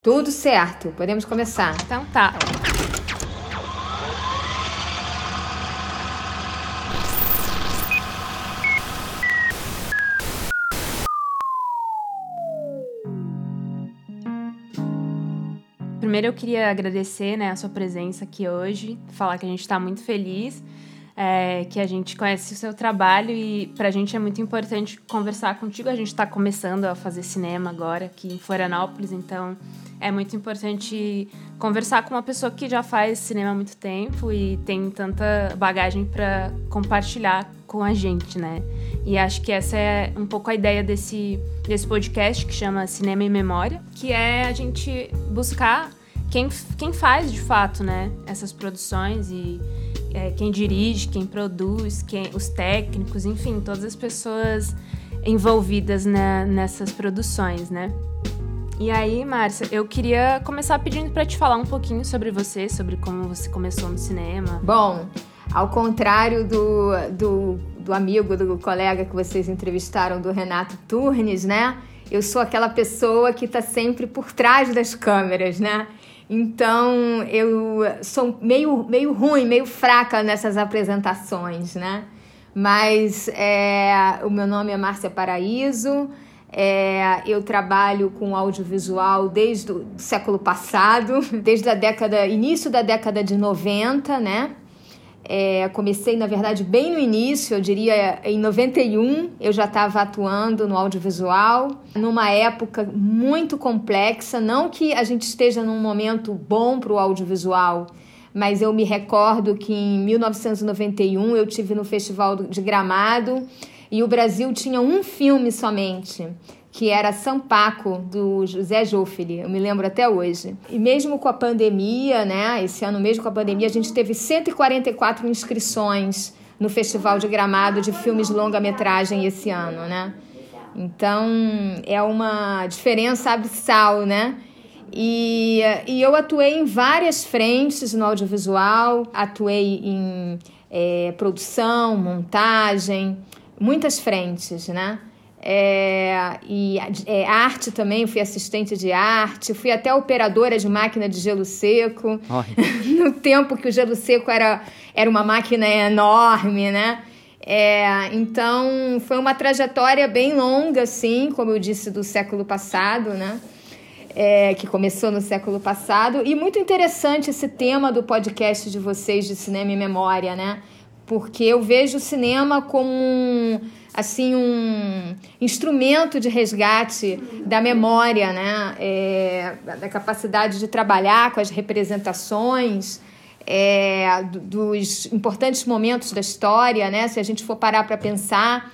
Tudo certo, podemos começar. Então tá. Primeiro eu queria agradecer né, a sua presença aqui hoje, falar que a gente está muito feliz, é, que a gente conhece o seu trabalho e para a gente é muito importante conversar contigo. A gente está começando a fazer cinema agora aqui em Florianópolis, então é muito importante conversar com uma pessoa que já faz cinema há muito tempo e tem tanta bagagem para compartilhar com a gente, né? E acho que essa é um pouco a ideia desse, desse podcast que chama Cinema em Memória, que é a gente buscar quem, quem faz de fato, né, essas produções e é, quem dirige, quem produz, quem, os técnicos, enfim, todas as pessoas envolvidas nessas produções, né? E aí, Márcia, eu queria começar pedindo para te falar um pouquinho sobre você, sobre como você começou no cinema. Bom, ao contrário do, do, do amigo, do colega que vocês entrevistaram, do Renato Turnes, né? Eu sou aquela pessoa que está sempre por trás das câmeras, né? Então eu sou meio, meio ruim, meio fraca nessas apresentações, né? Mas é, o meu nome é Márcia Paraíso. É, eu trabalho com audiovisual desde o século passado, desde a década, início da década de 90, né? É, comecei, na verdade, bem no início, eu diria em 91, eu já estava atuando no audiovisual, numa época muito complexa. Não que a gente esteja num momento bom para o audiovisual, mas eu me recordo que em 1991 eu tive no Festival de Gramado e o Brasil tinha um filme somente, que era Sampaco, do José Joffre, eu me lembro até hoje. E mesmo com a pandemia, né, esse ano mesmo com a pandemia, a gente teve 144 inscrições no Festival de Gramado de filmes longa-metragem esse ano, né? Então, é uma diferença abissal, né? E, e eu atuei em várias frentes no audiovisual, atuei em é, produção, montagem, muitas frentes, né? É, e é, arte também, fui assistente de arte, fui até operadora de máquina de gelo seco, no tempo que o gelo seco era, era uma máquina enorme, né? É, então, foi uma trajetória bem longa, assim, como eu disse, do século passado, né? É, que começou no século passado. E muito interessante esse tema do podcast de vocês de cinema e memória, né? Porque eu vejo o cinema como um, assim um instrumento de resgate da memória, né? É, da capacidade de trabalhar com as representações é, dos importantes momentos da história, né? Se a gente for parar para pensar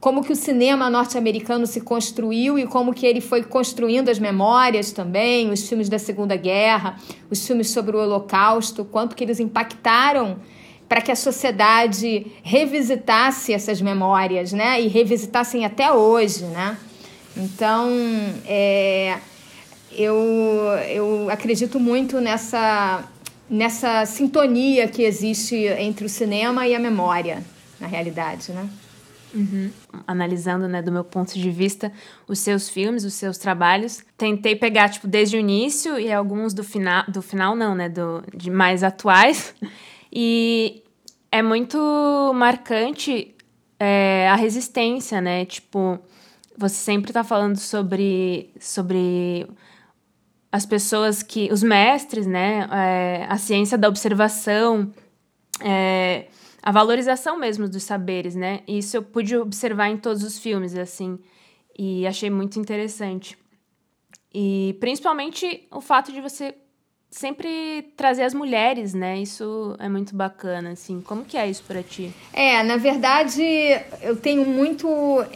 como que o cinema norte-americano se construiu e como que ele foi construindo as memórias também, os filmes da Segunda Guerra, os filmes sobre o Holocausto, quanto que eles impactaram para que a sociedade revisitasse essas memórias, né? E revisitassem até hoje, né? Então, é, eu, eu acredito muito nessa, nessa sintonia que existe entre o cinema e a memória, na realidade, né? Uhum. Analisando, né, do meu ponto de vista, os seus filmes, os seus trabalhos, tentei pegar, tipo, desde o início e alguns do final, do final não, né, do, de mais atuais, e é muito marcante é, a resistência, né? Tipo, você sempre está falando sobre, sobre as pessoas que. os mestres, né? É, a ciência da observação, é, a valorização mesmo dos saberes, né? Isso eu pude observar em todos os filmes, assim, e achei muito interessante. E principalmente o fato de você sempre trazer as mulheres, né? Isso é muito bacana, assim. Como que é isso para ti? É, na verdade, eu tenho muito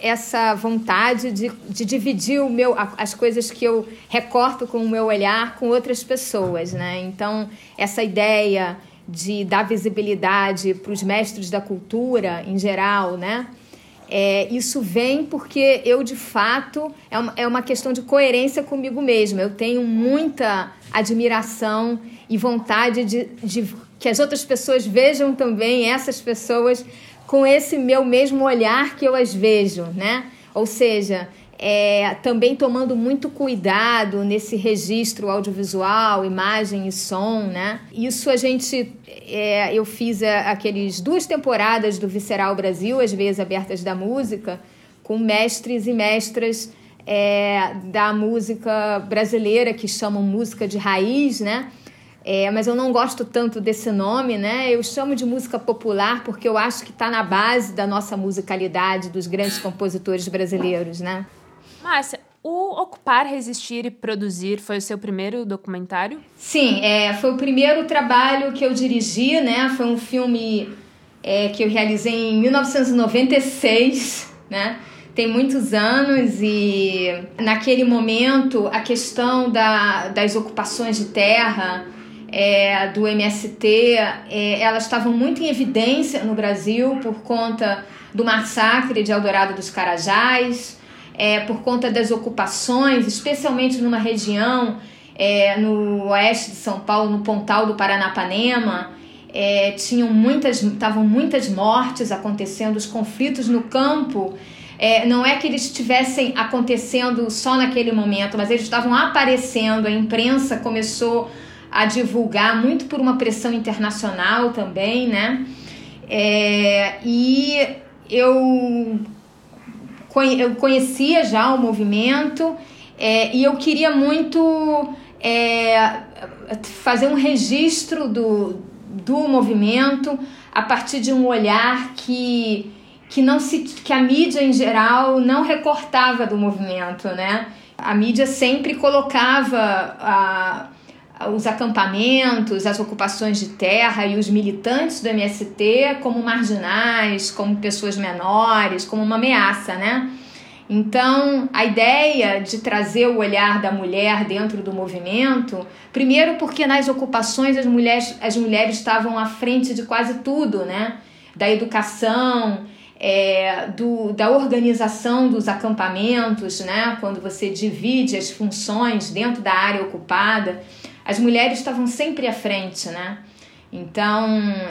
essa vontade de, de dividir o meu, as coisas que eu recorto com o meu olhar com outras pessoas, né? Então, essa ideia de dar visibilidade para os mestres da cultura em geral, né? É, isso vem porque eu, de fato, é uma, é uma questão de coerência comigo mesma. Eu tenho muita admiração e vontade de, de que as outras pessoas vejam também essas pessoas com esse meu mesmo olhar que eu as vejo, né? Ou seja, é, também tomando muito cuidado nesse registro audiovisual, imagem e som, né? Isso a gente, é, eu fiz aqueles duas temporadas do Visceral Brasil, as veias abertas da música, com mestres e mestras é, da música brasileira que chamam música de raiz, né? É, mas eu não gosto tanto desse nome, né? Eu chamo de música popular porque eu acho que está na base da nossa musicalidade, dos grandes compositores brasileiros, né? Márcia, o Ocupar, Resistir e Produzir foi o seu primeiro documentário? Sim, é, foi o primeiro trabalho que eu dirigi, né? Foi um filme é, que eu realizei em 1996, né? Tem muitos anos e naquele momento a questão da, das ocupações de terra é, do MST, é, elas estavam muito em evidência no Brasil por conta do massacre de Eldorado dos Carajás, é, por conta das ocupações, especialmente numa região é, no oeste de São Paulo, no Pontal do Paranapanema, é, tinham muitas, estavam muitas mortes acontecendo, os conflitos no campo. É, não é que eles estivessem acontecendo só naquele momento, mas eles estavam aparecendo. A imprensa começou a divulgar muito por uma pressão internacional também, né? É, e eu eu conhecia já o movimento é, e eu queria muito é, fazer um registro do, do movimento a partir de um olhar que, que, não se, que a mídia em geral não recortava do movimento, né? A mídia sempre colocava a, os acampamentos, as ocupações de terra e os militantes do MST como marginais, como pessoas menores, como uma ameaça, né? Então, a ideia de trazer o olhar da mulher dentro do movimento, primeiro porque nas ocupações as mulheres, as mulheres estavam à frente de quase tudo, né? Da educação, é, do, da organização dos acampamentos, né? Quando você divide as funções dentro da área ocupada as mulheres estavam sempre à frente, né? Então,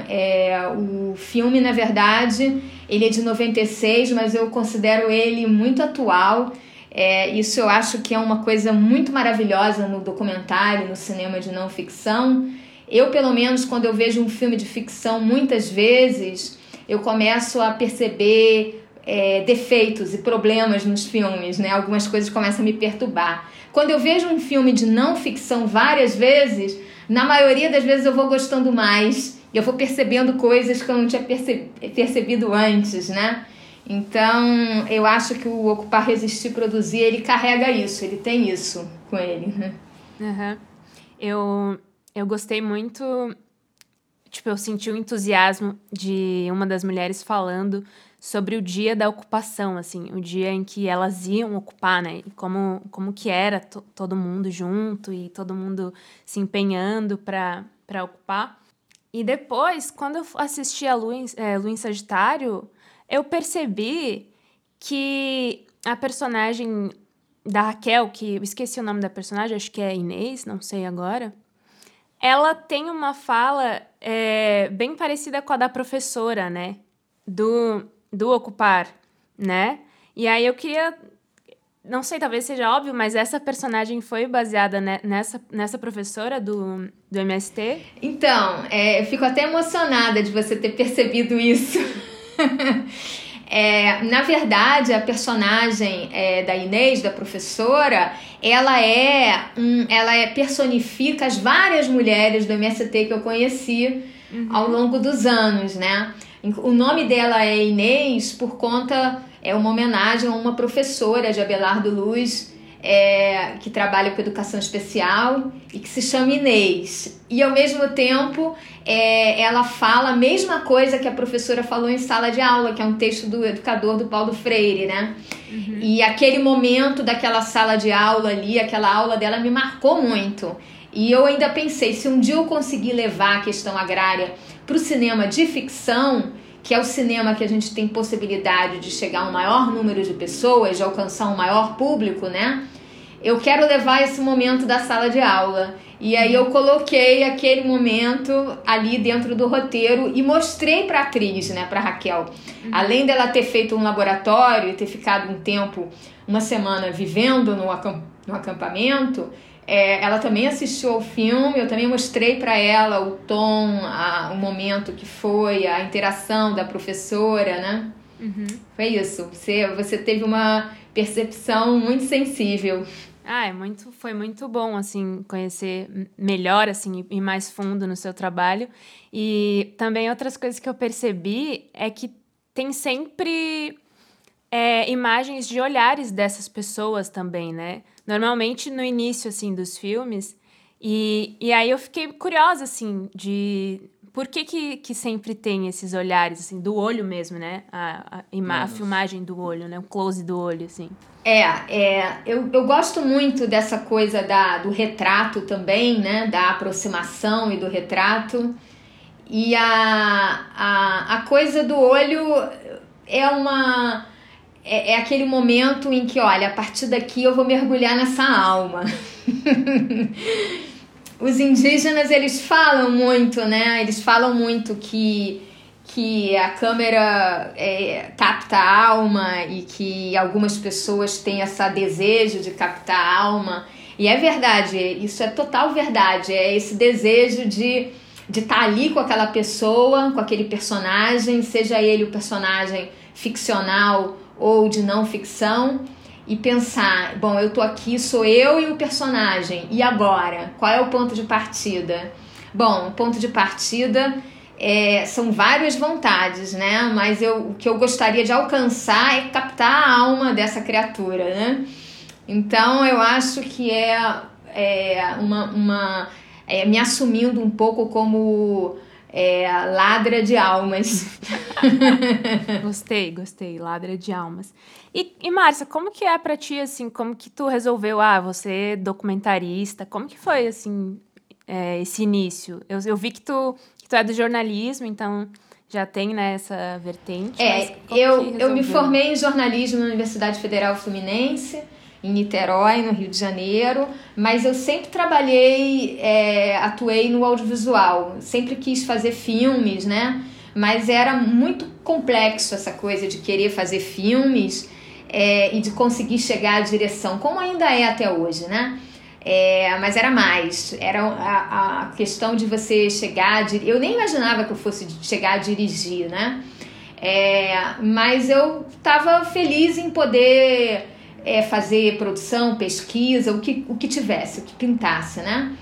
é, o filme, na verdade, ele é de 96, mas eu considero ele muito atual. É, isso eu acho que é uma coisa muito maravilhosa no documentário, no cinema de não ficção. Eu, pelo menos, quando eu vejo um filme de ficção, muitas vezes eu começo a perceber é, defeitos e problemas nos filmes, né? Algumas coisas começam a me perturbar. Quando eu vejo um filme de não ficção várias vezes, na maioria das vezes eu vou gostando mais, eu vou percebendo coisas que eu não tinha perce percebido antes, né? Então, eu acho que o Ocupar, Resistir, Produzir, ele carrega isso, ele tem isso com ele. Né? Uhum. Eu, eu gostei muito, tipo, eu senti o entusiasmo de uma das mulheres falando sobre o dia da ocupação, assim, o dia em que elas iam ocupar, né? Como, como que era todo mundo junto e todo mundo se empenhando para ocupar. E depois, quando eu assisti a Lu em, é, em Sagitário, eu percebi que a personagem da Raquel, que eu esqueci o nome da personagem, acho que é Inês, não sei agora, ela tem uma fala é, bem parecida com a da professora, né? Do do ocupar, né? E aí eu queria não sei, talvez seja óbvio, mas essa personagem foi baseada nessa, nessa professora do, do MST? Então, é, eu fico até emocionada de você ter percebido isso. é, na verdade, a personagem é, da Inês, da professora, ela é, um, ela é personifica as várias mulheres do MST que eu conheci uhum. ao longo dos anos, né? O nome dela é Inês por conta, é uma homenagem a uma professora de Abelardo Luz, é, que trabalha com educação especial e que se chama Inês. E ao mesmo tempo é, ela fala a mesma coisa que a professora falou em sala de aula, que é um texto do educador do Paulo Freire, né? Uhum. E aquele momento daquela sala de aula ali, aquela aula dela me marcou muito. E eu ainda pensei, se um dia eu conseguir levar a questão agrária para o cinema de ficção, que é o cinema que a gente tem possibilidade de chegar a um maior número de pessoas, de alcançar um maior público, né? eu quero levar esse momento da sala de aula. E aí eu coloquei aquele momento ali dentro do roteiro e mostrei para a atriz, né, para Raquel. Uhum. Além dela ter feito um laboratório e ter ficado um tempo, uma semana vivendo no, acamp no acampamento, é, ela também assistiu ao filme, eu também mostrei para ela o tom, a, o momento que foi, a interação da professora, né? Uhum. Foi isso. Você, você teve uma percepção muito sensível. Ah, é muito, foi muito bom, assim, conhecer melhor, assim, e mais fundo no seu trabalho. E também outras coisas que eu percebi é que tem sempre é, imagens de olhares dessas pessoas também, né? Normalmente no início, assim, dos filmes. E, e aí eu fiquei curiosa, assim, de por que, que, que, sempre tem esses olhares, assim, do olho mesmo, né? A, a, a, filmagem do olho, né? O close do olho, assim. É, é eu, eu gosto muito dessa coisa da, do retrato também, né? Da aproximação e do retrato. E a, a, a coisa do olho é uma... É, é aquele momento em que, olha, a partir daqui eu vou mergulhar nessa alma. os indígenas eles falam muito, né? Eles falam muito que que a câmera é, capta a alma e que algumas pessoas têm esse desejo de captar a alma. E é verdade, isso é total verdade. É esse desejo de de estar tá ali com aquela pessoa, com aquele personagem, seja ele o personagem ficcional ou de não ficção e pensar, bom, eu tô aqui, sou eu e o personagem. E agora? Qual é o ponto de partida? Bom, o ponto de partida é, são várias vontades, né? Mas eu, o que eu gostaria de alcançar é captar a alma dessa criatura, né? Então eu acho que é, é uma, uma é, me assumindo um pouco como é, ladra de almas. gostei, gostei, ladra de almas. E, e Márcia, como que é para ti, assim, como que tu resolveu, ah, você é documentarista, como que foi, assim, é, esse início? Eu, eu vi que tu, que tu é do jornalismo, então já tem né, essa vertente. É, eu, eu me formei em jornalismo na Universidade Federal Fluminense, em Niterói, no Rio de Janeiro, mas eu sempre trabalhei, é, atuei no audiovisual, sempre quis fazer filmes, né? Mas era muito complexo essa coisa de querer fazer filmes é, e de conseguir chegar à direção, como ainda é até hoje, né? É, mas era mais, era a, a questão de você chegar, a, eu nem imaginava que eu fosse chegar a dirigir, né? É, mas eu estava feliz em poder é, fazer produção, pesquisa, o que, o que tivesse, o que pintasse, né?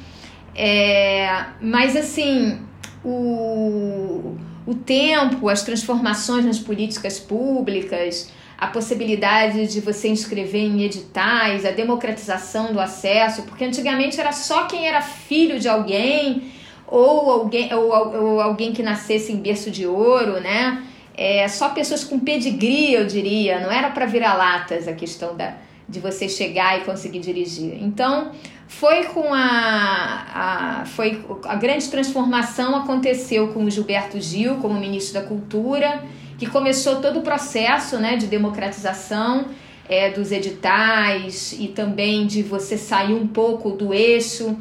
É, mas assim, o, o tempo, as transformações nas políticas públicas, a possibilidade de você inscrever em editais, a democratização do acesso, porque antigamente era só quem era filho de alguém ou alguém, ou, ou alguém que nascesse em berço de ouro, né? É, só pessoas com pedigree, eu diria, não era para virar latas a questão da, de você chegar e conseguir dirigir. Então, foi com a, a, foi a grande transformação aconteceu com o Gilberto Gil como ministro da Cultura, que começou todo o processo né, de democratização é, dos editais e também de você sair um pouco do eixo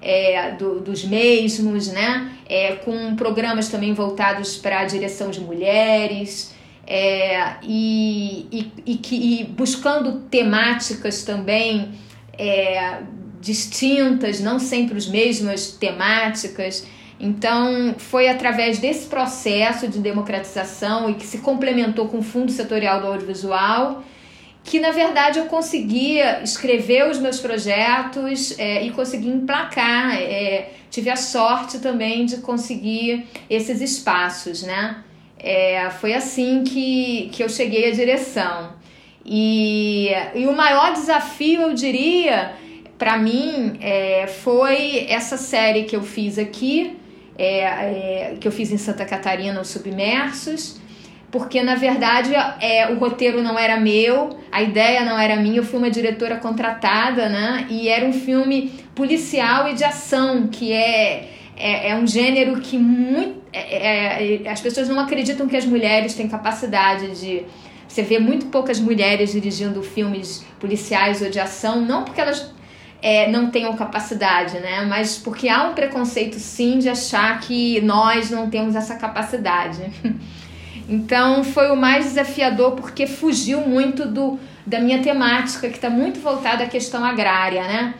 é, do, dos mesmos, né? É, com programas também voltados para a direção de mulheres. É, e, e, e, que, e buscando temáticas também é, distintas, não sempre as mesmas temáticas. Então, foi através desse processo de democratização e que se complementou com o Fundo Setorial do Audiovisual que na verdade eu conseguia escrever os meus projetos é, e conseguir emplacar. É, tive a sorte também de conseguir esses espaços, né? É, foi assim que, que eu cheguei à direção. E, e o maior desafio, eu diria, para mim, é, foi essa série que eu fiz aqui, é, é, que eu fiz em Santa Catarina, os Submersos porque na verdade é, o roteiro não era meu, a ideia não era minha, eu fui uma diretora contratada, né? E era um filme policial e de ação, que é, é, é um gênero que muito, é, é, é as pessoas não acreditam que as mulheres têm capacidade de você vê muito poucas mulheres dirigindo filmes policiais ou de ação, não porque elas é, não tenham capacidade, né? Mas porque há um preconceito sim de achar que nós não temos essa capacidade. Então foi o mais desafiador porque fugiu muito do, da minha temática, que está muito voltada à questão agrária, né?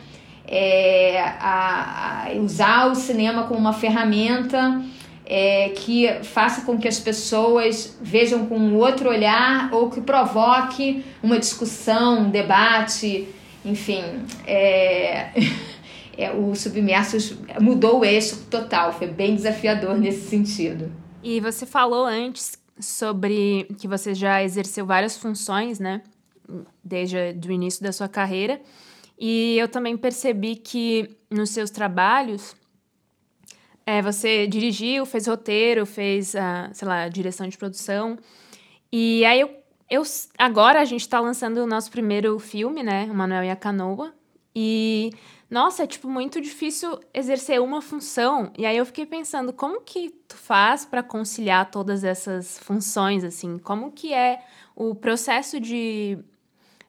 É, a, a usar o cinema como uma ferramenta é, que faça com que as pessoas vejam com um outro olhar ou que provoque uma discussão, um debate, enfim. É, é, o Submersos mudou o eixo total, foi bem desafiador nesse sentido. E você falou antes sobre que você já exerceu várias funções, né? Desde o início da sua carreira. E eu também percebi que nos seus trabalhos é, você dirigiu, fez roteiro, fez, uh, sei lá, direção de produção. E aí eu, eu agora a gente está lançando o nosso primeiro filme, né? O Manuel e a Canoa. E nossa, é tipo muito difícil exercer uma função. E aí eu fiquei pensando, como que tu faz para conciliar todas essas funções assim? Como que é o processo de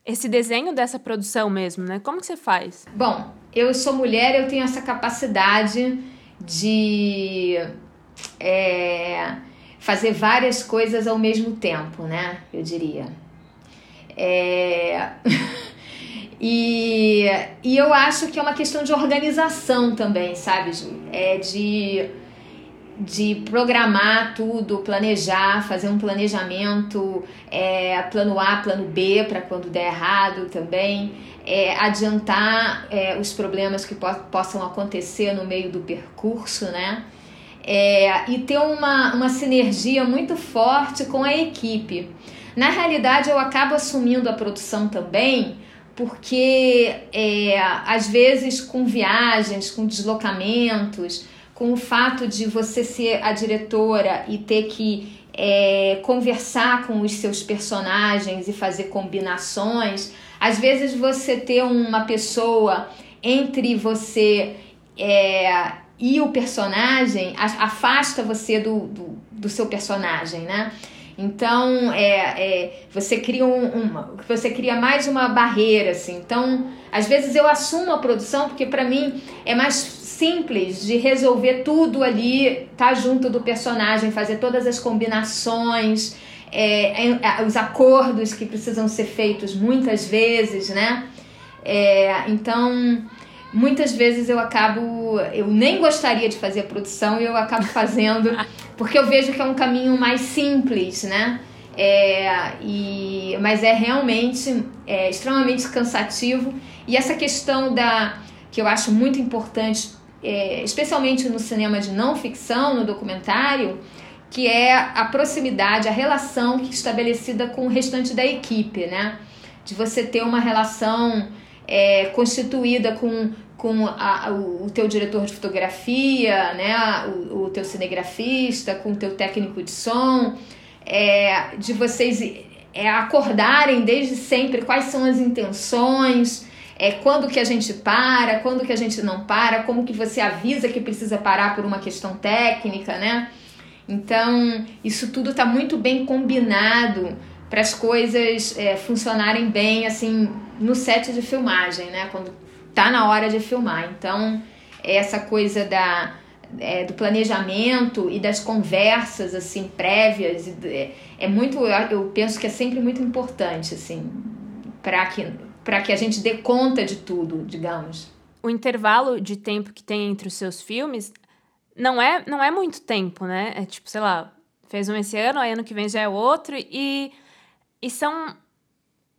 esse desenho dessa produção mesmo, né? Como que você faz? Bom, eu sou mulher, eu tenho essa capacidade de é, fazer várias coisas ao mesmo tempo, né? Eu diria. É... E, e eu acho que é uma questão de organização também, sabe, É de, de programar tudo, planejar, fazer um planejamento, é, plano A, plano B para quando der errado também, é, adiantar é, os problemas que po possam acontecer no meio do percurso, né? É, e ter uma, uma sinergia muito forte com a equipe. Na realidade, eu acabo assumindo a produção também porque é, às vezes com viagens, com deslocamentos, com o fato de você ser a diretora e ter que é, conversar com os seus personagens e fazer combinações, às vezes você ter uma pessoa entre você é, e o personagem afasta você do, do, do seu personagem, né? Então, é, é, você cria um, uma, você cria mais uma barreira, assim. Então, às vezes eu assumo a produção porque para mim é mais simples de resolver tudo ali, tá junto do personagem, fazer todas as combinações, é, é, é os acordos que precisam ser feitos muitas vezes, né? É, então, muitas vezes eu acabo, eu nem gostaria de fazer a produção e eu acabo fazendo porque eu vejo que é um caminho mais simples, né? É, e, mas é realmente é, extremamente cansativo. E essa questão da que eu acho muito importante, é, especialmente no cinema de não ficção, no documentário, que é a proximidade, a relação que é estabelecida com o restante da equipe, né? De você ter uma relação é, constituída com com a, o, o, teu diretor de fotografia, né, o, o teu cinegrafista, com o teu técnico de som, é, de vocês é, acordarem desde sempre quais são as intenções, é, quando que a gente para, quando que a gente não para, como que você avisa que precisa parar por uma questão técnica, né? Então, isso tudo está muito bem combinado para as coisas é, funcionarem bem, assim, no set de filmagem, né? Quando tá na hora de filmar. Então, essa coisa da, é, do planejamento e das conversas assim prévias é, é muito eu penso que é sempre muito importante assim para que para que a gente dê conta de tudo digamos o intervalo de tempo que tem entre os seus filmes não é não é muito tempo né é tipo sei lá fez um esse ano aí ano que vem já é outro e e são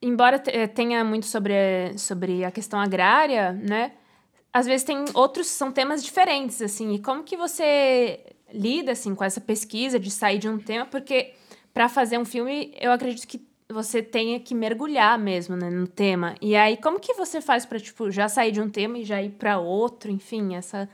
embora eh, tenha muito sobre, sobre a questão agrária, né? Às vezes tem outros, são temas diferentes, assim. E como que você lida, assim, com essa pesquisa de sair de um tema? Porque para fazer um filme, eu acredito que você tenha que mergulhar mesmo né, no tema. E aí, como que você faz para tipo, já sair de um tema e já ir para outro? Enfim, essa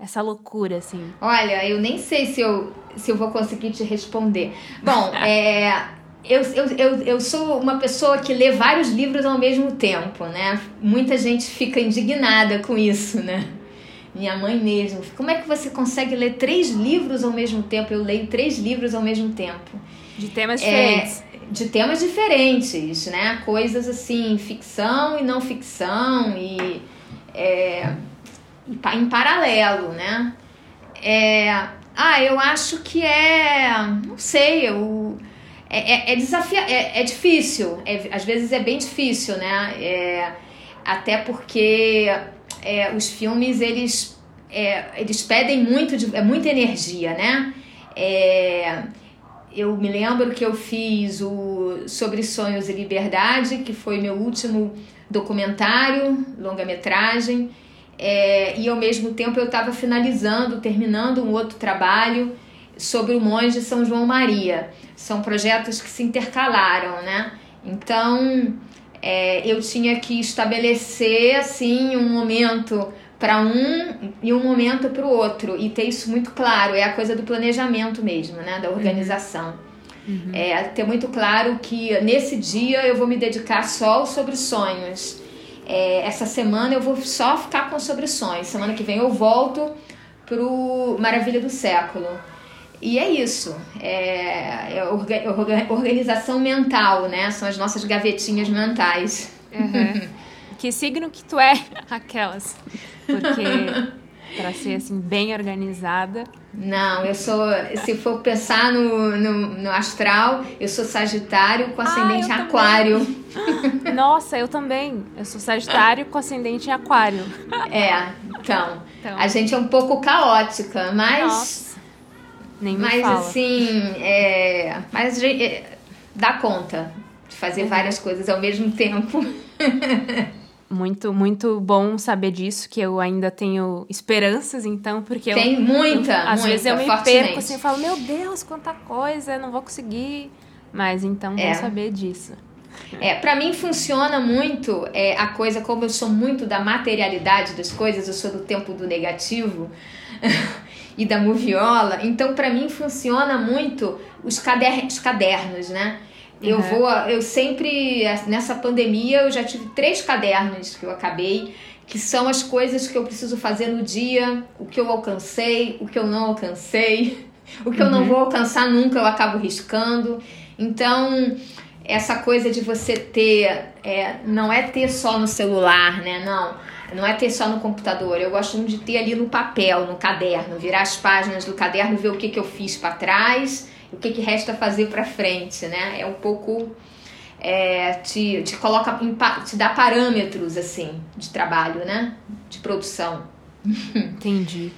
essa loucura, assim? Olha, eu nem sei se eu, se eu vou conseguir te responder. Bom, é, eu, eu, eu, eu sou uma pessoa que lê vários livros ao mesmo tempo, né? Muita gente fica indignada com isso, né? minha mãe mesmo. Como é que você consegue ler três livros ao mesmo tempo? Eu leio três livros ao mesmo tempo. De temas diferentes. É, de temas diferentes, né? Coisas assim, ficção e não ficção e é, em paralelo, né? É, ah, eu acho que é, não sei, eu é, é, é desafia, é, é difícil, é, às vezes é bem difícil, né? É, até porque é, os filmes eles é, eles pedem muito de, é muita energia, né? É, eu me lembro que eu fiz o Sobre Sonhos e Liberdade, que foi meu último documentário, longa-metragem, e ao mesmo tempo eu estava finalizando, terminando um outro trabalho sobre o Monge São João Maria. São projetos que se intercalaram, né? Então é, eu tinha que estabelecer assim um momento para um e um momento para o outro. E ter isso muito claro é a coisa do planejamento mesmo né? Da organização. Uhum. é ter muito claro que nesse dia eu vou me dedicar só sobre sonhos. É, essa semana eu vou só ficar com sobre sonhos. Semana que vem eu volto pro maravilha do século e é isso, é, é organização mental, né? São as nossas gavetinhas mentais. Uhum. que signo que tu é? Aquelas. Porque para ser assim bem organizada. Não, eu sou, se for pensar no, no, no astral, eu sou Sagitário com ascendente ah, Aquário. Nossa, eu também. Eu sou Sagitário com ascendente Aquário. É, então, então. A gente é um pouco caótica, mas. Nossa nem me mas fala. assim, é, mas é, dá conta de fazer uhum. várias coisas ao mesmo tempo. muito, muito bom saber disso, que eu ainda tenho esperanças, então, porque Tem eu, muita, eu, às muita, vezes eu me fortemente. perco assim, eu falo, meu Deus, quanta coisa, não vou conseguir. Mas então, bom é. saber disso. É, para mim funciona muito é, a coisa, como eu sou muito da materialidade das coisas, eu sou do tempo do negativo. e da moviola. Então, para mim, funciona muito os, cader os cadernos, né? Eu uhum. vou, eu sempre, nessa pandemia, eu já tive três cadernos que eu acabei, que são as coisas que eu preciso fazer no dia, o que eu alcancei, o que eu não alcancei, o que uhum. eu não uhum. vou alcançar nunca, eu acabo riscando. Então, essa coisa de você ter, é, não é ter só no celular, né? Não não é ter só no computador, eu gosto de ter ali no papel, no caderno, virar as páginas do caderno, ver o que, que eu fiz para trás, o que, que resta fazer para frente, né? É um pouco é, te, te coloca, te dá parâmetros assim de trabalho, né? De produção. Entendi.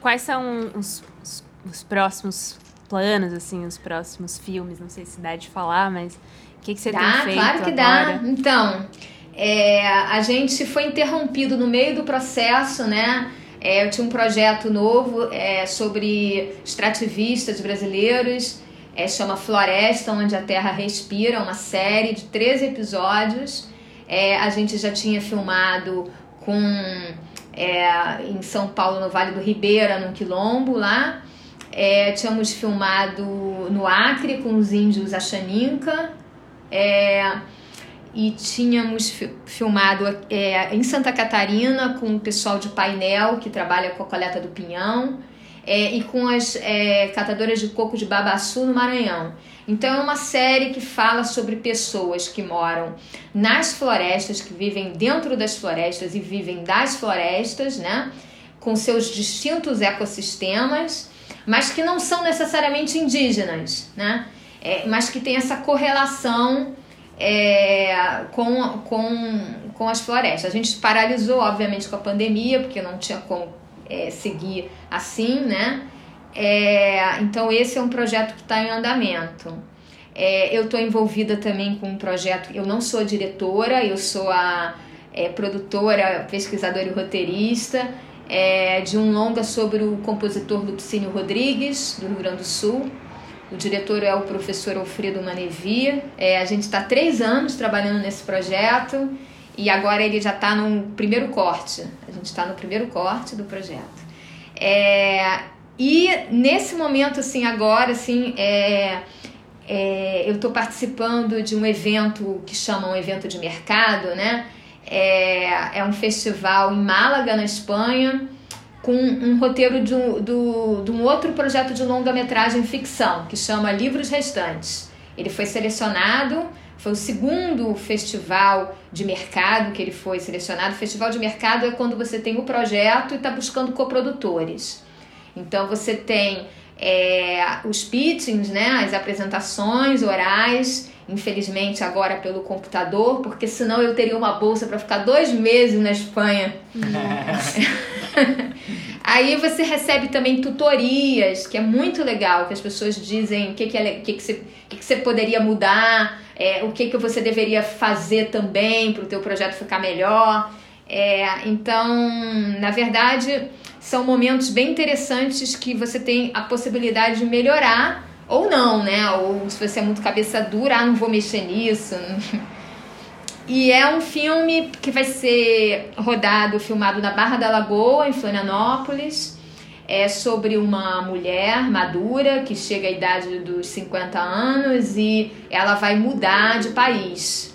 Quais são os, os, os, próximos planos, assim, os próximos filmes? Não sei se dá de falar, mas o que, que você dá, tem feito Claro que agora? dá. Então, é, a gente foi interrompido no meio do processo, né? É, eu tinha um projeto novo é, sobre extrativistas brasileiros, é, chama Floresta, onde a Terra respira, uma série de 13 episódios. É, a gente já tinha filmado com é, em São Paulo, no Vale do Ribeira, no Quilombo lá. É, tínhamos filmado no Acre com os índios Axaninca. E tínhamos filmado é, em Santa Catarina com o pessoal de painel que trabalha com a coleta do pinhão é, e com as é, catadoras de coco de Babaçu no Maranhão. Então é uma série que fala sobre pessoas que moram nas florestas, que vivem dentro das florestas e vivem das florestas, né? Com seus distintos ecossistemas, mas que não são necessariamente indígenas, né? É, mas que tem essa correlação é, com, com, com as florestas. A gente paralisou, obviamente, com a pandemia, porque não tinha como é, seguir assim, né? É, então, esse é um projeto que está em andamento. É, eu estou envolvida também com um projeto, eu não sou diretora, eu sou a é, produtora, pesquisadora e roteirista é, de um longa sobre o compositor Lupicínio Rodrigues, do Rio Grande do Sul. O diretor é o professor Alfredo Manevi. É, a gente está três anos trabalhando nesse projeto e agora ele já está no primeiro corte. A gente está no primeiro corte do projeto. É, e nesse momento, assim, agora, assim, é, é, eu estou participando de um evento que chama um evento de mercado, né? É, é um festival em Málaga, na Espanha, com um roteiro de um, do, de um outro projeto de longa-metragem ficção, que chama Livros Restantes. Ele foi selecionado, foi o segundo festival de mercado que ele foi selecionado. Festival de mercado é quando você tem o projeto e está buscando coprodutores. Então você tem é, os pitchings, né, as apresentações orais, infelizmente agora pelo computador, porque senão eu teria uma bolsa para ficar dois meses na Espanha. Aí você recebe também tutorias, que é muito legal, que as pessoas dizem o que, que, é, que, que, você, que, que você poderia mudar, é, o que, que você deveria fazer também para o teu projeto ficar melhor. É, então, na verdade, são momentos bem interessantes que você tem a possibilidade de melhorar ou não, né? Ou se você é muito cabeça dura, ah, não vou mexer nisso. E é um filme que vai ser rodado, filmado na Barra da Lagoa, em Florianópolis. É sobre uma mulher madura que chega à idade dos 50 anos e ela vai mudar de país.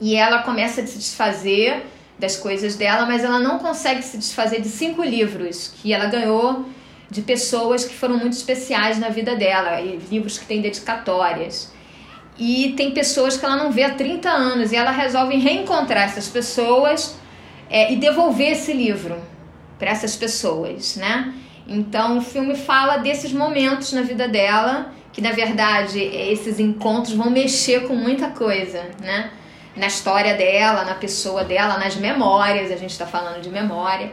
E ela começa a se desfazer das coisas dela, mas ela não consegue se desfazer de cinco livros que ela ganhou de pessoas que foram muito especiais na vida dela, livros que têm dedicatórias. E tem pessoas que ela não vê há 30 anos e ela resolve reencontrar essas pessoas é, e devolver esse livro para essas pessoas, né? Então o filme fala desses momentos na vida dela, que na verdade esses encontros vão mexer com muita coisa, né? Na história dela, na pessoa dela, nas memórias, a gente está falando de memória.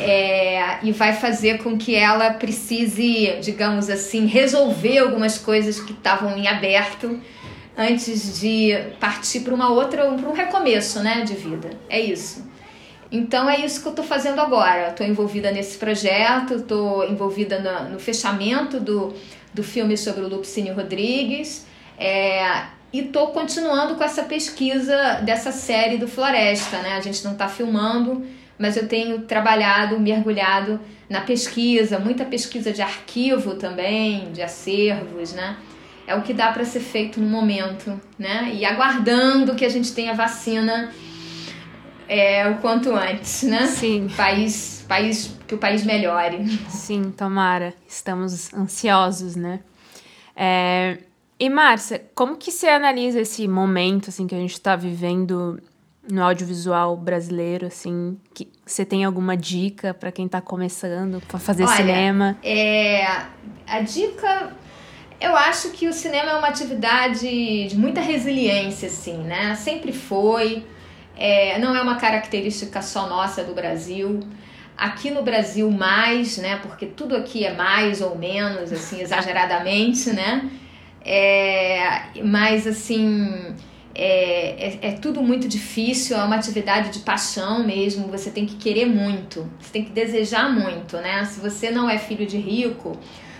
É, e vai fazer com que ela precise, digamos assim, resolver algumas coisas que estavam em aberto antes de partir para uma outra, para um recomeço, né, de vida. É isso. Então é isso que eu estou fazendo agora. Estou envolvida nesse projeto, estou envolvida no, no, fechamento do, do filme sobre o Lupicínio Rodrigues é, e estou continuando com essa pesquisa dessa série do Floresta. Né? A gente não está filmando, mas eu tenho trabalhado, mergulhado na pesquisa, muita pesquisa de arquivo também, de acervos, né? É o que dá para ser feito no momento, né? E aguardando que a gente tenha vacina é, o quanto antes, né? Sim. País, país, que o país melhore. Sim, tomara. Estamos ansiosos, né? É... E Márcia, como que você analisa esse momento assim que a gente está vivendo no audiovisual brasileiro, assim, que você tem alguma dica para quem está começando para fazer Olha, cinema? É, a dica eu acho que o cinema é uma atividade de muita resiliência, assim, né? Sempre foi. É, não é uma característica só nossa do Brasil. Aqui no Brasil, mais, né? Porque tudo aqui é mais ou menos, assim, exageradamente, né? É, mas, assim, é, é, é, tudo muito difícil, é uma atividade de paixão mesmo. Você tem que querer muito, você tem que desejar muito, né? Se você não é filho de rico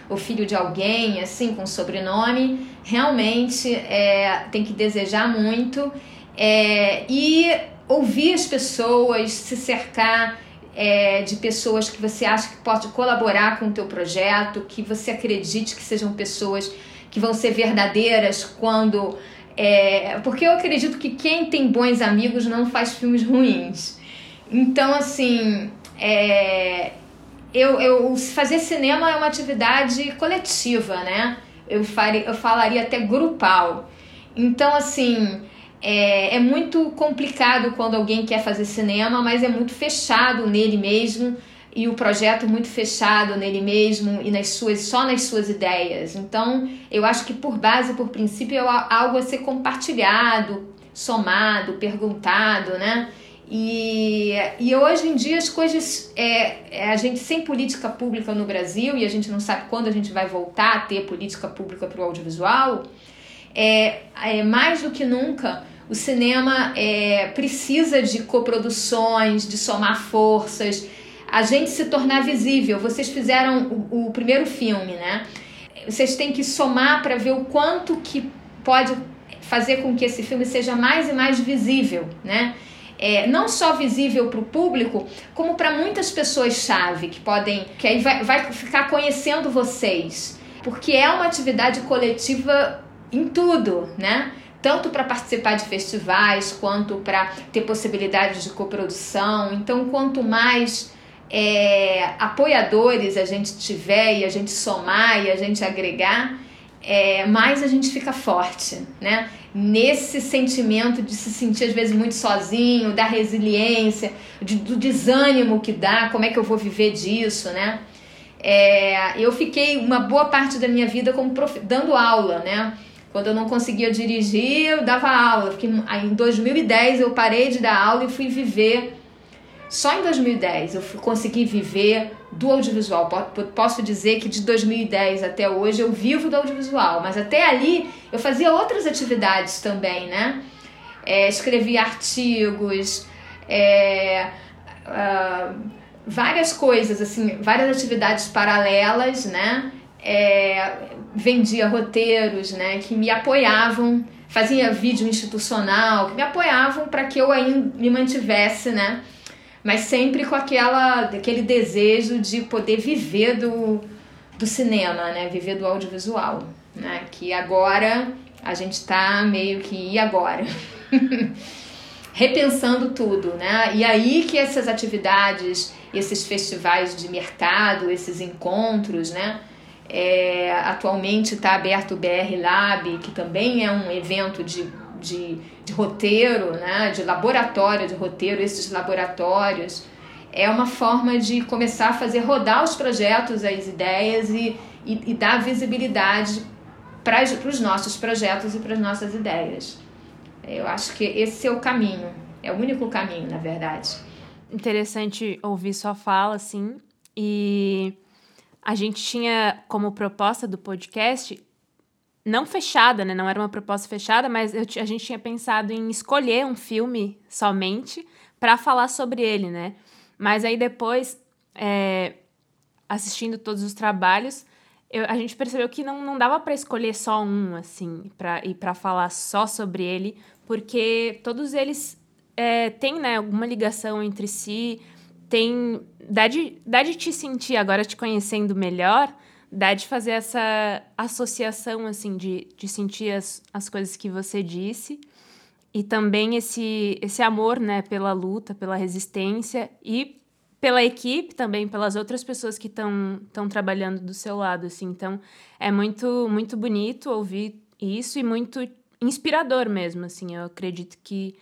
o filho de alguém, assim, com sobrenome, realmente é, tem que desejar muito é, e ouvir as pessoas, se cercar é, de pessoas que você acha que pode colaborar com o teu projeto, que você acredite que sejam pessoas que vão ser verdadeiras quando... É, porque eu acredito que quem tem bons amigos não faz filmes ruins. Então, assim, é, eu, eu fazer cinema é uma atividade coletiva, né? Eu, faria, eu falaria até grupal. Então, assim, é, é muito complicado quando alguém quer fazer cinema, mas é muito fechado nele mesmo e o projeto muito fechado nele mesmo e nas suas só nas suas ideias. Então, eu acho que por base, por princípio, é algo a ser compartilhado, somado, perguntado, né? E, e hoje em dia as coisas. É, é, a gente sem política pública no Brasil, e a gente não sabe quando a gente vai voltar a ter política pública para o audiovisual, é, é, mais do que nunca o cinema é, precisa de coproduções, de somar forças, a gente se tornar visível. Vocês fizeram o, o primeiro filme, né? Vocês têm que somar para ver o quanto que pode fazer com que esse filme seja mais e mais visível, né? É, não só visível para o público, como para muitas pessoas-chave que podem, que aí vai, vai ficar conhecendo vocês. Porque é uma atividade coletiva em tudo, né? Tanto para participar de festivais, quanto para ter possibilidades de coprodução. Então, quanto mais é, apoiadores a gente tiver e a gente somar e a gente agregar, é, mais a gente fica forte, né? Nesse sentimento de se sentir às vezes muito sozinho, da resiliência, de, do desânimo que dá, como é que eu vou viver disso, né? É, eu fiquei uma boa parte da minha vida como prof... dando aula, né? Quando eu não conseguia dirigir, eu dava aula. Fiquei... Em 2010 eu parei de dar aula e fui viver. Só em 2010 eu consegui viver do audiovisual. Posso dizer que de 2010 até hoje eu vivo do audiovisual, mas até ali eu fazia outras atividades também, né? É, escrevia artigos, é, uh, várias coisas, assim, várias atividades paralelas, né? É, vendia roteiros, né? Que me apoiavam, fazia vídeo institucional, que me apoiavam para que eu ainda me mantivesse, né? Mas sempre com aquela, aquele desejo de poder viver do, do cinema, né? Viver do audiovisual, né? Que agora a gente está meio que e agora? Repensando tudo, né? E aí que essas atividades, esses festivais de mercado, esses encontros, né? É, atualmente está aberto o BR Lab, que também é um evento de de, de roteiro, né, de laboratório de roteiro, esses laboratórios, é uma forma de começar a fazer rodar os projetos, as ideias e, e, e dar visibilidade para os nossos projetos e para as nossas ideias. Eu acho que esse é o caminho, é o único caminho, na verdade. Interessante ouvir sua fala, assim, e a gente tinha como proposta do podcast não fechada, né? Não era uma proposta fechada, mas eu, a gente tinha pensado em escolher um filme somente para falar sobre ele, né? Mas aí depois, é, assistindo todos os trabalhos, eu, a gente percebeu que não, não dava para escolher só um, assim, pra, e para falar só sobre ele, porque todos eles é, têm, né, alguma ligação entre si, tem... Dá de, dá de te sentir, agora te conhecendo melhor dá de fazer essa associação, assim, de, de sentir as, as coisas que você disse e também esse, esse amor, né, pela luta, pela resistência e pela equipe também, pelas outras pessoas que estão trabalhando do seu lado, assim. Então, é muito, muito bonito ouvir isso e muito inspirador mesmo, assim. Eu acredito que,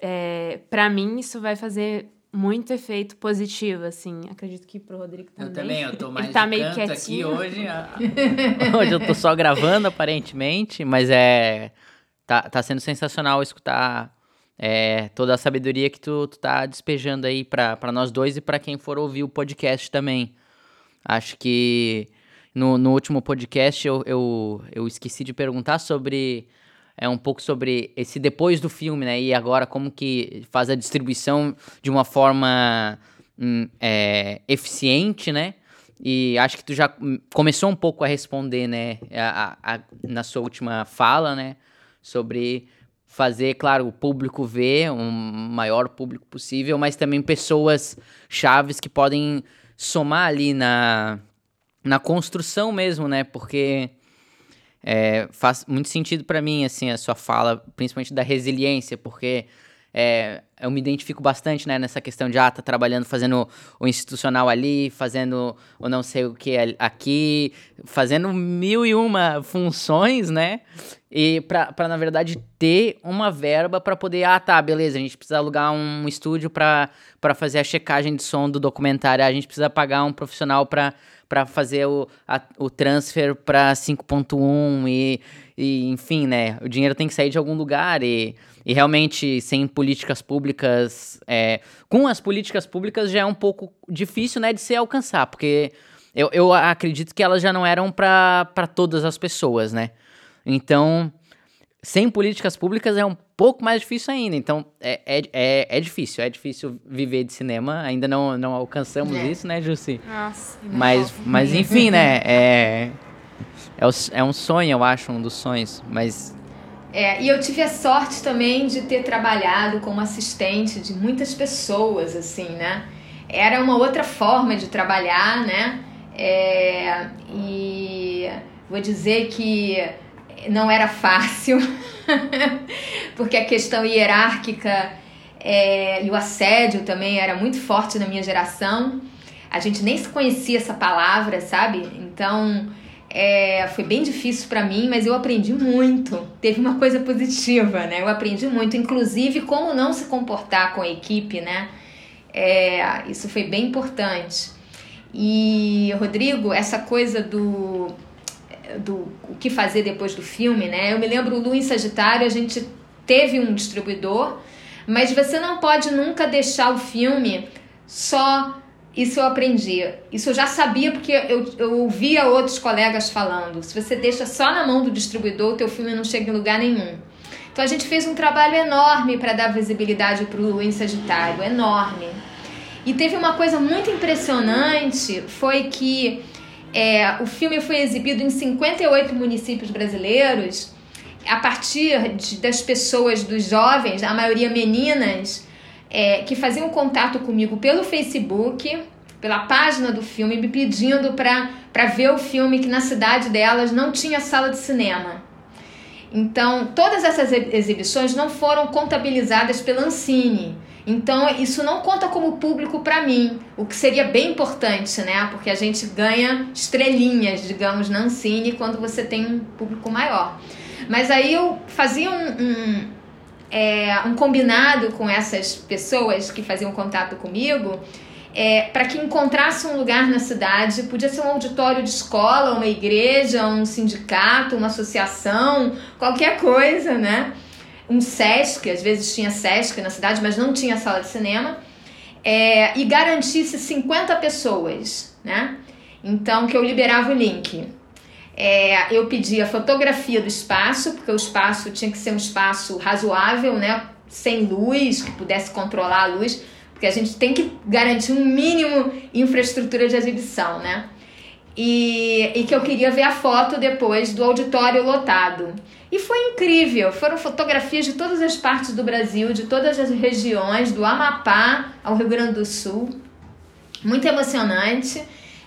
é, para mim, isso vai fazer muito efeito positivo, assim. Acredito que pro Rodrigo também. Eu também, eu tô mais Ele tá meio quietinho. aqui hoje. hoje eu tô só gravando, aparentemente, mas é... Tá, tá sendo sensacional escutar é, toda a sabedoria que tu, tu tá despejando aí para nós dois e para quem for ouvir o podcast também. Acho que no, no último podcast eu, eu, eu esqueci de perguntar sobre é um pouco sobre esse depois do filme, né? E agora como que faz a distribuição de uma forma hum, é, eficiente, né? E acho que tu já começou um pouco a responder, né? A, a, a, na sua última fala, né? Sobre fazer, claro, o público ver, um maior público possível, mas também pessoas chaves que podem somar ali na, na construção mesmo, né? Porque é, faz muito sentido para mim, assim, a sua fala, principalmente da resiliência, porque é, eu me identifico bastante, né, nessa questão de, ah, tá trabalhando, fazendo o institucional ali, fazendo o não sei o que aqui, fazendo mil e uma funções, né, e para na verdade, ter uma verba para poder, ah, tá, beleza, a gente precisa alugar um estúdio para fazer a checagem de som do documentário, a gente precisa pagar um profissional para para fazer o, a, o transfer para 5.1 e, e, enfim, né? O dinheiro tem que sair de algum lugar e, e realmente sem políticas públicas, é, com as políticas públicas já é um pouco difícil, né, de se alcançar, porque eu, eu acredito que elas já não eram para todas as pessoas, né? Então, sem políticas públicas é um pouco mais difícil ainda. Então, é, é, é, é difícil. É difícil viver de cinema. Ainda não, não alcançamos é. isso, né, Jussi? Nossa. Mas, mas enfim, né? É, é, é um sonho, eu acho, um dos sonhos. Mas é, e eu tive a sorte também de ter trabalhado como assistente de muitas pessoas, assim, né? Era uma outra forma de trabalhar, né? É, e vou dizer que não era fácil, porque a questão hierárquica é, e o assédio também era muito forte na minha geração. a gente nem se conhecia essa palavra, sabe? Então é, foi bem difícil para mim, mas eu aprendi muito. Teve uma coisa positiva, né? Eu aprendi muito, inclusive como não se comportar com a equipe, né? É, isso foi bem importante. E Rodrigo, essa coisa do do o que fazer depois do filme, né? Eu me lembro Lu em Sagitário, a gente teve um distribuidor, mas você não pode nunca deixar o filme só isso eu aprendi. Isso eu já sabia porque eu, eu ouvia outros colegas falando. Se você deixa só na mão do distribuidor, o teu filme não chega em lugar nenhum. Então a gente fez um trabalho enorme para dar visibilidade para o Luiz Sagitário, enorme. E teve uma coisa muito impressionante, foi que é, o filme foi exibido em 58 municípios brasileiros, a partir de, das pessoas, dos jovens, a maioria meninas, é, que faziam contato comigo pelo Facebook, pela página do filme, me pedindo para ver o filme que na cidade delas não tinha sala de cinema. Então, todas essas exibições não foram contabilizadas pela Ancine. Então, isso não conta como público para mim, o que seria bem importante, né? Porque a gente ganha estrelinhas, digamos, na Ancine quando você tem um público maior. Mas aí eu fazia um, um, é, um combinado com essas pessoas que faziam contato comigo. É, para que encontrasse um lugar na cidade, podia ser um auditório de escola, uma igreja, um sindicato, uma associação, qualquer coisa, né? Um SESC, às vezes tinha SESC na cidade, mas não tinha sala de cinema, é, e garantisse 50 pessoas, né? Então, que eu liberava o link. É, eu pedi a fotografia do espaço, porque o espaço tinha que ser um espaço razoável, né? Sem luz, que pudesse controlar a luz, porque a gente tem que garantir um mínimo infraestrutura de exibição, né? E, e que eu queria ver a foto depois do auditório lotado. E foi incrível, foram fotografias de todas as partes do Brasil, de todas as regiões, do Amapá ao Rio Grande do Sul. Muito emocionante.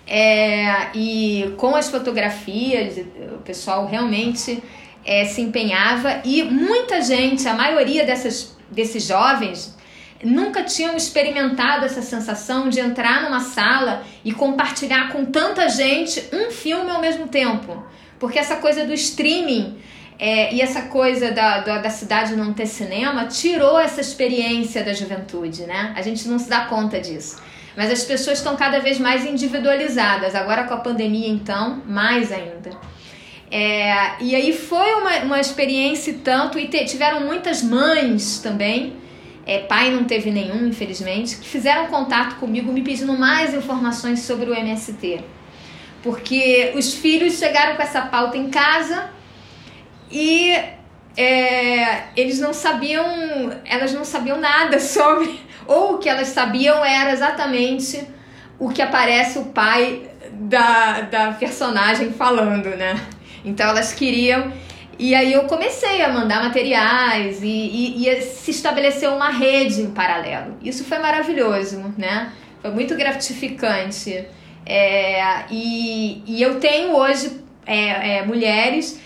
É, e com as fotografias, o pessoal realmente é, se empenhava e muita gente, a maioria dessas, desses jovens, nunca tinham experimentado essa sensação de entrar numa sala e compartilhar com tanta gente um filme ao mesmo tempo. Porque essa coisa do streaming é, e essa coisa da, da, da, cidade não ter cinema tirou essa experiência da juventude, né? A gente não se dá conta disso. Mas as pessoas estão cada vez mais individualizadas. Agora com a pandemia, então, mais ainda. É, e aí foi uma, uma experiência tanto, e te, tiveram muitas mães também, é, pai não teve nenhum, infelizmente, que fizeram contato comigo me pedindo mais informações sobre o MST. Porque os filhos chegaram com essa pauta em casa e é, eles não sabiam, elas não sabiam nada sobre ou o que elas sabiam era exatamente o que aparece o pai da, da personagem falando, né? Então elas queriam. E aí eu comecei a mandar materiais e, e, e se estabeleceu uma rede em paralelo. Isso foi maravilhoso, né? Foi muito gratificante. É, e, e eu tenho hoje é, é, mulheres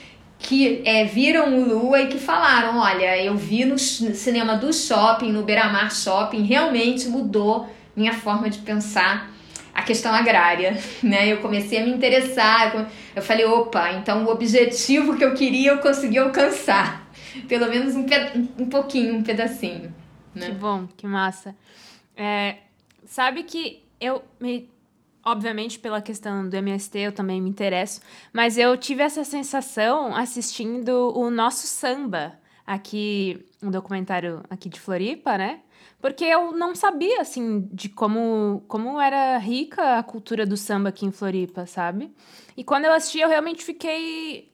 que é, viram o Lua e que falaram: olha, eu vi no cinema do shopping, no Beira-Mar Shopping, realmente mudou minha forma de pensar a questão agrária, né? Eu comecei a me interessar, eu falei, opa, então o objetivo que eu queria eu consegui alcançar, pelo menos um, um pouquinho, um pedacinho. Né? Que bom, que massa. É, sabe que eu me obviamente pela questão do MST eu também me interesso, mas eu tive essa sensação assistindo o nosso samba aqui, um documentário aqui de Floripa, né? Porque eu não sabia assim de como como era rica a cultura do samba aqui em Floripa, sabe? E quando eu assisti eu realmente fiquei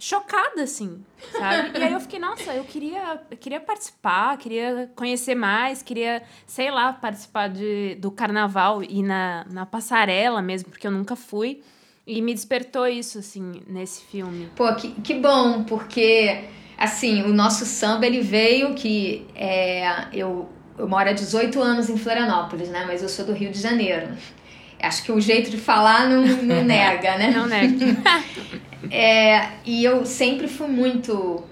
chocada, assim, sabe? E aí eu fiquei, nossa, eu queria, eu queria participar, queria conhecer mais, queria, sei lá, participar de, do carnaval e na, na passarela mesmo, porque eu nunca fui. E me despertou isso, assim, nesse filme. Pô, que, que bom, porque, assim, o nosso samba, ele veio que é, eu, eu moro há 18 anos em Florianópolis, né? Mas eu sou do Rio de Janeiro. Acho que o jeito de falar não, não nega, né? Não nega. é, e eu sempre fui muito.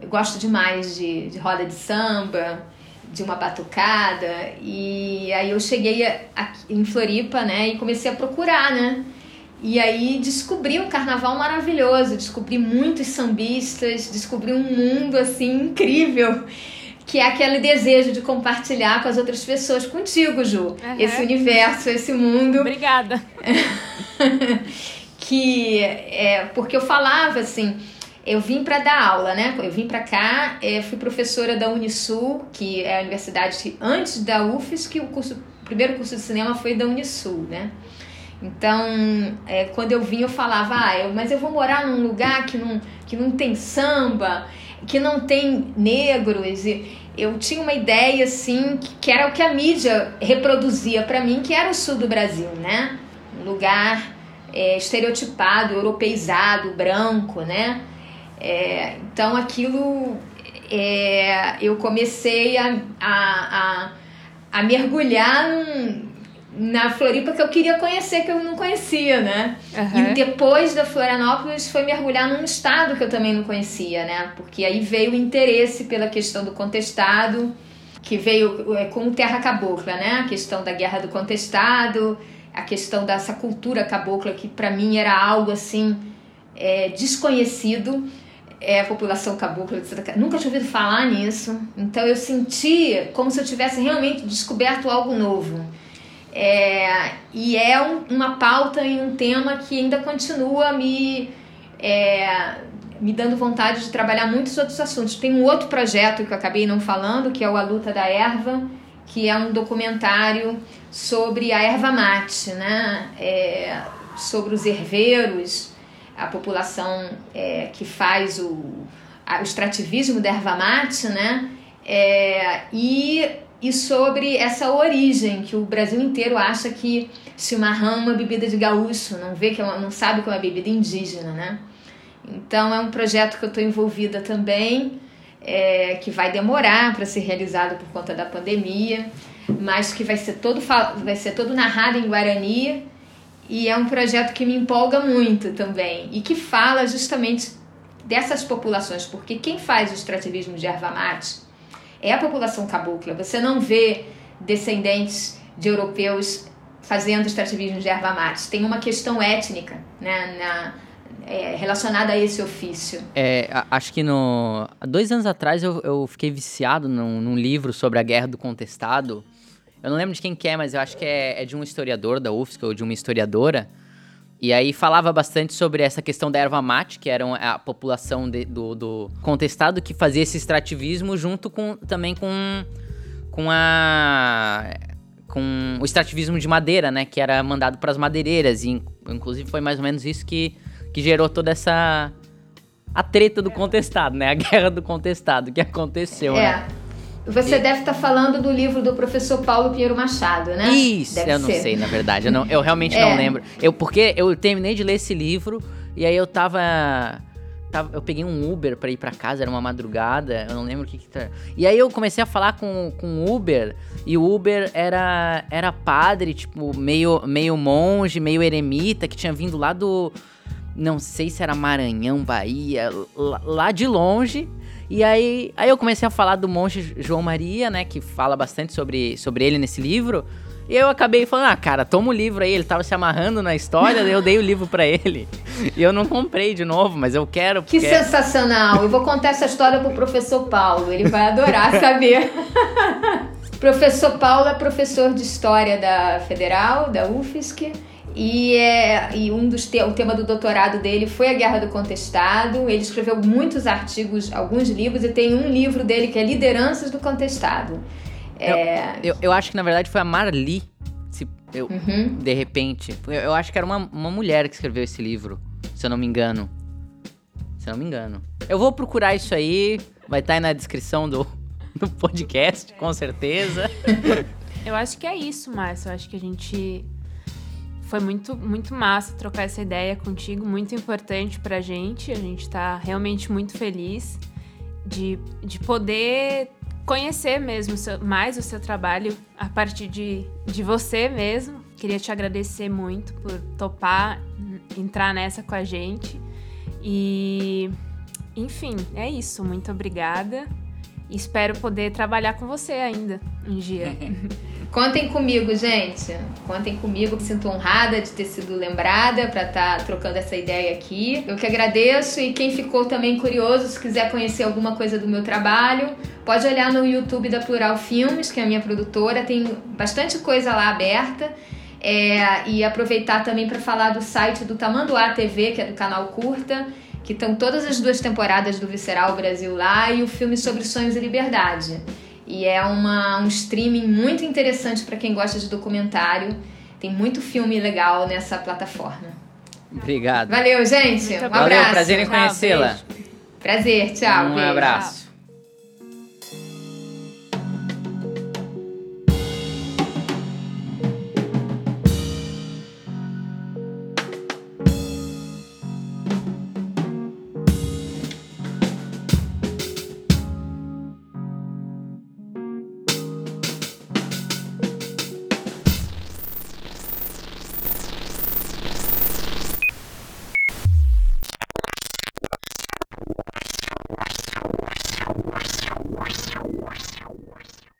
Eu gosto demais de, de roda de samba, de uma batucada. E aí eu cheguei aqui em Floripa, né, e comecei a procurar, né? E aí descobri um carnaval maravilhoso, descobri muitos sambistas, descobri um mundo assim incrível, que é aquele desejo de compartilhar com as outras pessoas, contigo, Ju, uhum. esse universo, esse mundo. Obrigada. que é porque eu falava assim, eu vim para dar aula, né? Eu vim para cá, é, fui professora da Unisul, que é a universidade antes da UFES, que o curso, o primeiro curso de cinema foi da Unisul, né? Então, é, quando eu vim, eu falava, ah, eu, mas eu vou morar num lugar que não, que não tem samba, que não tem negros. E eu tinha uma ideia, assim, que, era o que a mídia reproduzia para mim, que era o sul do Brasil, né? Um lugar é, estereotipado, europeizado, branco, né? É, então aquilo é, eu comecei a, a, a, a mergulhar num, na Floripa que eu queria conhecer, que eu não conhecia, né? Uhum. E depois da Florianópolis foi mergulhar num estado que eu também não conhecia, né? Porque aí veio o interesse pela questão do contestado, que veio é, com Terra Cabocla, né? A questão da guerra do contestado, a questão dessa cultura cabocla que para mim era algo assim é, desconhecido é a população cabocla Catarina. Nunca tinha ouvido falar nisso. Então eu senti como se eu tivesse realmente descoberto algo novo. É, e é um, uma pauta e um tema que ainda continua me, é, me dando vontade de trabalhar muitos outros assuntos. Tem um outro projeto que eu acabei não falando, que é o A Luta da Erva, que é um documentário sobre a erva mate, né? É, sobre os herveiros a população é, que faz o, a, o extrativismo da erva mate, né? É, e, e sobre essa origem que o Brasil inteiro acha que chimarrão é uma bebida de gaúcho, não vê que é uma, não sabe que é uma bebida indígena, né? Então é um projeto que eu estou envolvida também, é, que vai demorar para ser realizado por conta da pandemia, mas que vai ser todo vai ser todo narrado em Guarani e é um projeto que me empolga muito também e que fala justamente dessas populações, porque quem faz o extrativismo de erva mate é a população cabocla. Você não vê descendentes de europeus fazendo extrativismo de erva mate. Tem uma questão étnica né, na, é, relacionada a esse ofício. É, acho que no, dois anos atrás eu, eu fiquei viciado num, num livro sobre a Guerra do Contestado, eu não lembro de quem que é, mas eu acho que é, é de um historiador da UFSC ou de uma historiadora. E aí falava bastante sobre essa questão da erva mate, que era a população de, do, do, contestado que fazia esse extrativismo junto com também com, com a com o extrativismo de madeira, né, que era mandado para as madeireiras e inclusive foi mais ou menos isso que, que gerou toda essa a treta do contestado, né, a guerra do contestado que aconteceu, é. né? Você e... deve estar tá falando do livro do professor Paulo Pinheiro Machado, né? Isso, deve eu não sei, na verdade. Eu, não, eu realmente é. não lembro. Eu, porque eu terminei de ler esse livro e aí eu tava. tava eu peguei um Uber pra ir pra casa, era uma madrugada, eu não lembro o que que tá. E aí eu comecei a falar com, o Uber, e o Uber era, era padre, tipo, meio, meio monge, meio eremita, que tinha vindo lá do. Não sei se era Maranhão, Bahia, lá de longe. E aí, aí eu comecei a falar do monge João Maria, né? Que fala bastante sobre, sobre ele nesse livro. E eu acabei falando, ah, cara, toma o livro aí. Ele tava se amarrando na história, eu dei o livro para ele. E eu não comprei de novo, mas eu quero. Porque... Que sensacional! Eu vou contar essa história pro professor Paulo, ele vai adorar saber. professor Paulo é professor de História da Federal, da UFSC. E, é, e um dos te o tema do doutorado dele foi a Guerra do Contestado. Ele escreveu muitos artigos, alguns livros, e tem um livro dele que é Lideranças do Contestado. É... Eu, eu, eu, acho que na verdade foi a Marli, se eu, uhum. de repente. Eu, eu, acho que era uma, uma mulher que escreveu esse livro, se eu não me engano. Se eu não me engano. Eu vou procurar isso aí, vai estar tá aí na descrição do, do podcast, com certeza. eu acho que é isso, Márcio. Eu acho que a gente foi muito, muito massa trocar essa ideia contigo, muito importante pra gente. A gente tá realmente muito feliz de, de poder conhecer mesmo seu, mais o seu trabalho a partir de, de você mesmo. Queria te agradecer muito por topar entrar nessa com a gente. E, enfim, é isso. Muito obrigada. espero poder trabalhar com você ainda um dia. Contem comigo, gente. Contem comigo. Me sinto honrada de ter sido lembrada para estar tá trocando essa ideia aqui. Eu que agradeço e quem ficou também curioso, se quiser conhecer alguma coisa do meu trabalho, pode olhar no YouTube da Plural Filmes, que é a minha produtora. Tem bastante coisa lá aberta. É, e aproveitar também para falar do site do Tamanduá TV, que é do canal Curta, que estão todas as duas temporadas do Visceral Brasil lá e o filme sobre sonhos e liberdade. E é uma, um streaming muito interessante para quem gosta de documentário. Tem muito filme legal nessa plataforma. Obrigado. Valeu, gente. Muito um Valeu, abraço. prazer em conhecê-la. Prazer, tchau. Um beijo. abraço.